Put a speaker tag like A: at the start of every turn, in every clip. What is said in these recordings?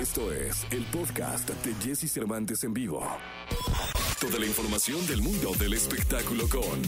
A: Esto es el podcast de Jesse Cervantes en vivo. Toda la información del mundo del espectáculo con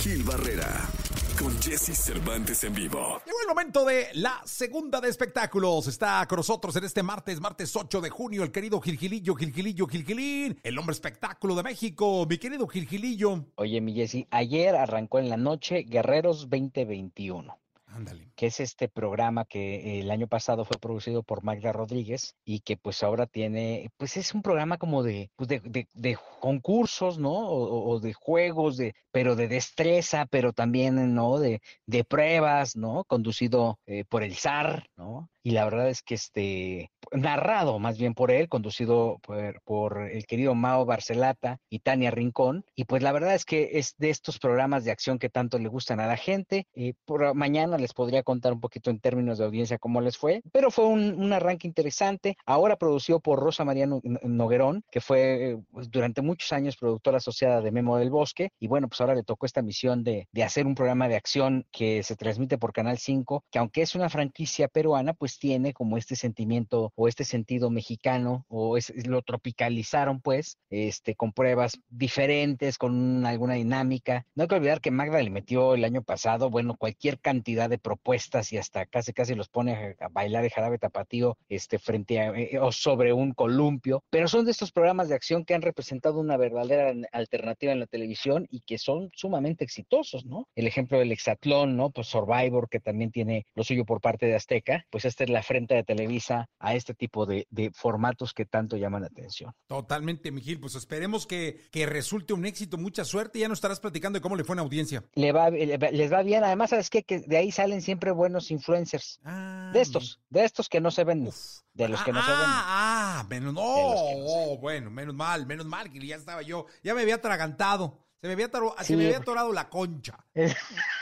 A: Gil Barrera, con Jesse Cervantes en vivo.
B: Llegó el momento de la segunda de espectáculos. Está con nosotros en este martes, martes 8 de junio, el querido Gilgilillo, Gilgilillo, Gilgilín, el hombre espectáculo de México. Mi querido Gilgilillo.
C: Oye, mi Jessy, ayer arrancó en la noche Guerreros 2021.
B: Ándale.
C: Que es este programa que el año pasado fue producido por Magda Rodríguez y que pues ahora tiene, pues es un programa como de, pues de, de- de concursos, ¿no? O, o de juegos, de, pero de destreza, pero también, ¿no? De, de pruebas, ¿no? Conducido eh, por el zar, ¿no? Y la verdad es que este, narrado más bien por él, conducido por, por el querido Mao Barcelata y Tania Rincón. Y pues la verdad es que es de estos programas de acción que tanto le gustan a la gente. Eh, por mañana les podría contar un poquito en términos de audiencia cómo les fue, pero fue un, un arranque interesante. Ahora producido por Rosa María No- Noguerón, que fue eh, pues, durante muchos años productora asociada de Memo del Bosque. Y bueno, pues ahora le tocó esta misión de, de hacer un programa de acción que se transmite por Canal 5, que aunque es una franquicia peruana, pues tiene como este sentimiento o este sentido mexicano, o es, lo tropicalizaron pues, este, con pruebas diferentes, con un- alguna dinámica. No hay que olvidar que Magda le metió el año pasado, bueno, cualquier cantidad de propuestas y hasta casi casi los pone a, bailar el jarabe tapatío este, frente a, eh, o sobre un columpio, pero son de estos programas de acción que han representado una verdadera alternativa en la televisión y que son sumamente exitosos, ¿no? El ejemplo del Hexatlón, ¿no? Pues Survivor, que también tiene lo suyo por parte de Azteca, pues esta es la frente de Televisa a este tipo de, de formatos que tanto llaman la atención.
B: Totalmente, Miguel. Pues esperemos que, que resulte un éxito. Mucha suerte. Ya nos estarás platicando de cómo le fue en audiencia.
C: Le va- les va bien, además, ¿sabes qué? Que de ahí salen siempre buenos influencers.
B: Ah,
C: De estos, de estos que no se ven,
B: Uf.
C: de los
B: ah,
C: que no se ven.
B: Ah, ah, menos, no,
C: no
B: oh, bueno, menos mal, menos mal, que ya estaba yo, ya me había atragantado, se me había, se me había atorado la concha.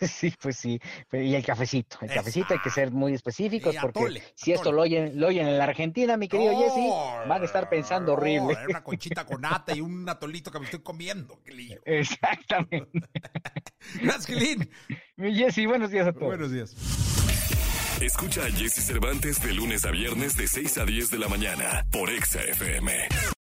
C: sí, pues sí. Y el cafecito. El cafecito hay que ser muy específicos porque
B: atole,
C: si esto lo oyen, lo oyen en la Argentina, mi querido
B: No,
C: Jesse, van a estar pensando
B: no,
C: horrible.
B: Era una conchita con nata y un atolito que me estoy comiendo, qué lío.
C: Exactamente.
B: Gracias, Gilín.
C: Mi Jesse, buenos días a todos.
B: Buenos días.
A: Escucha a Jesse Cervantes de lunes a viernes de 6 a 10 de la mañana por Exa FM.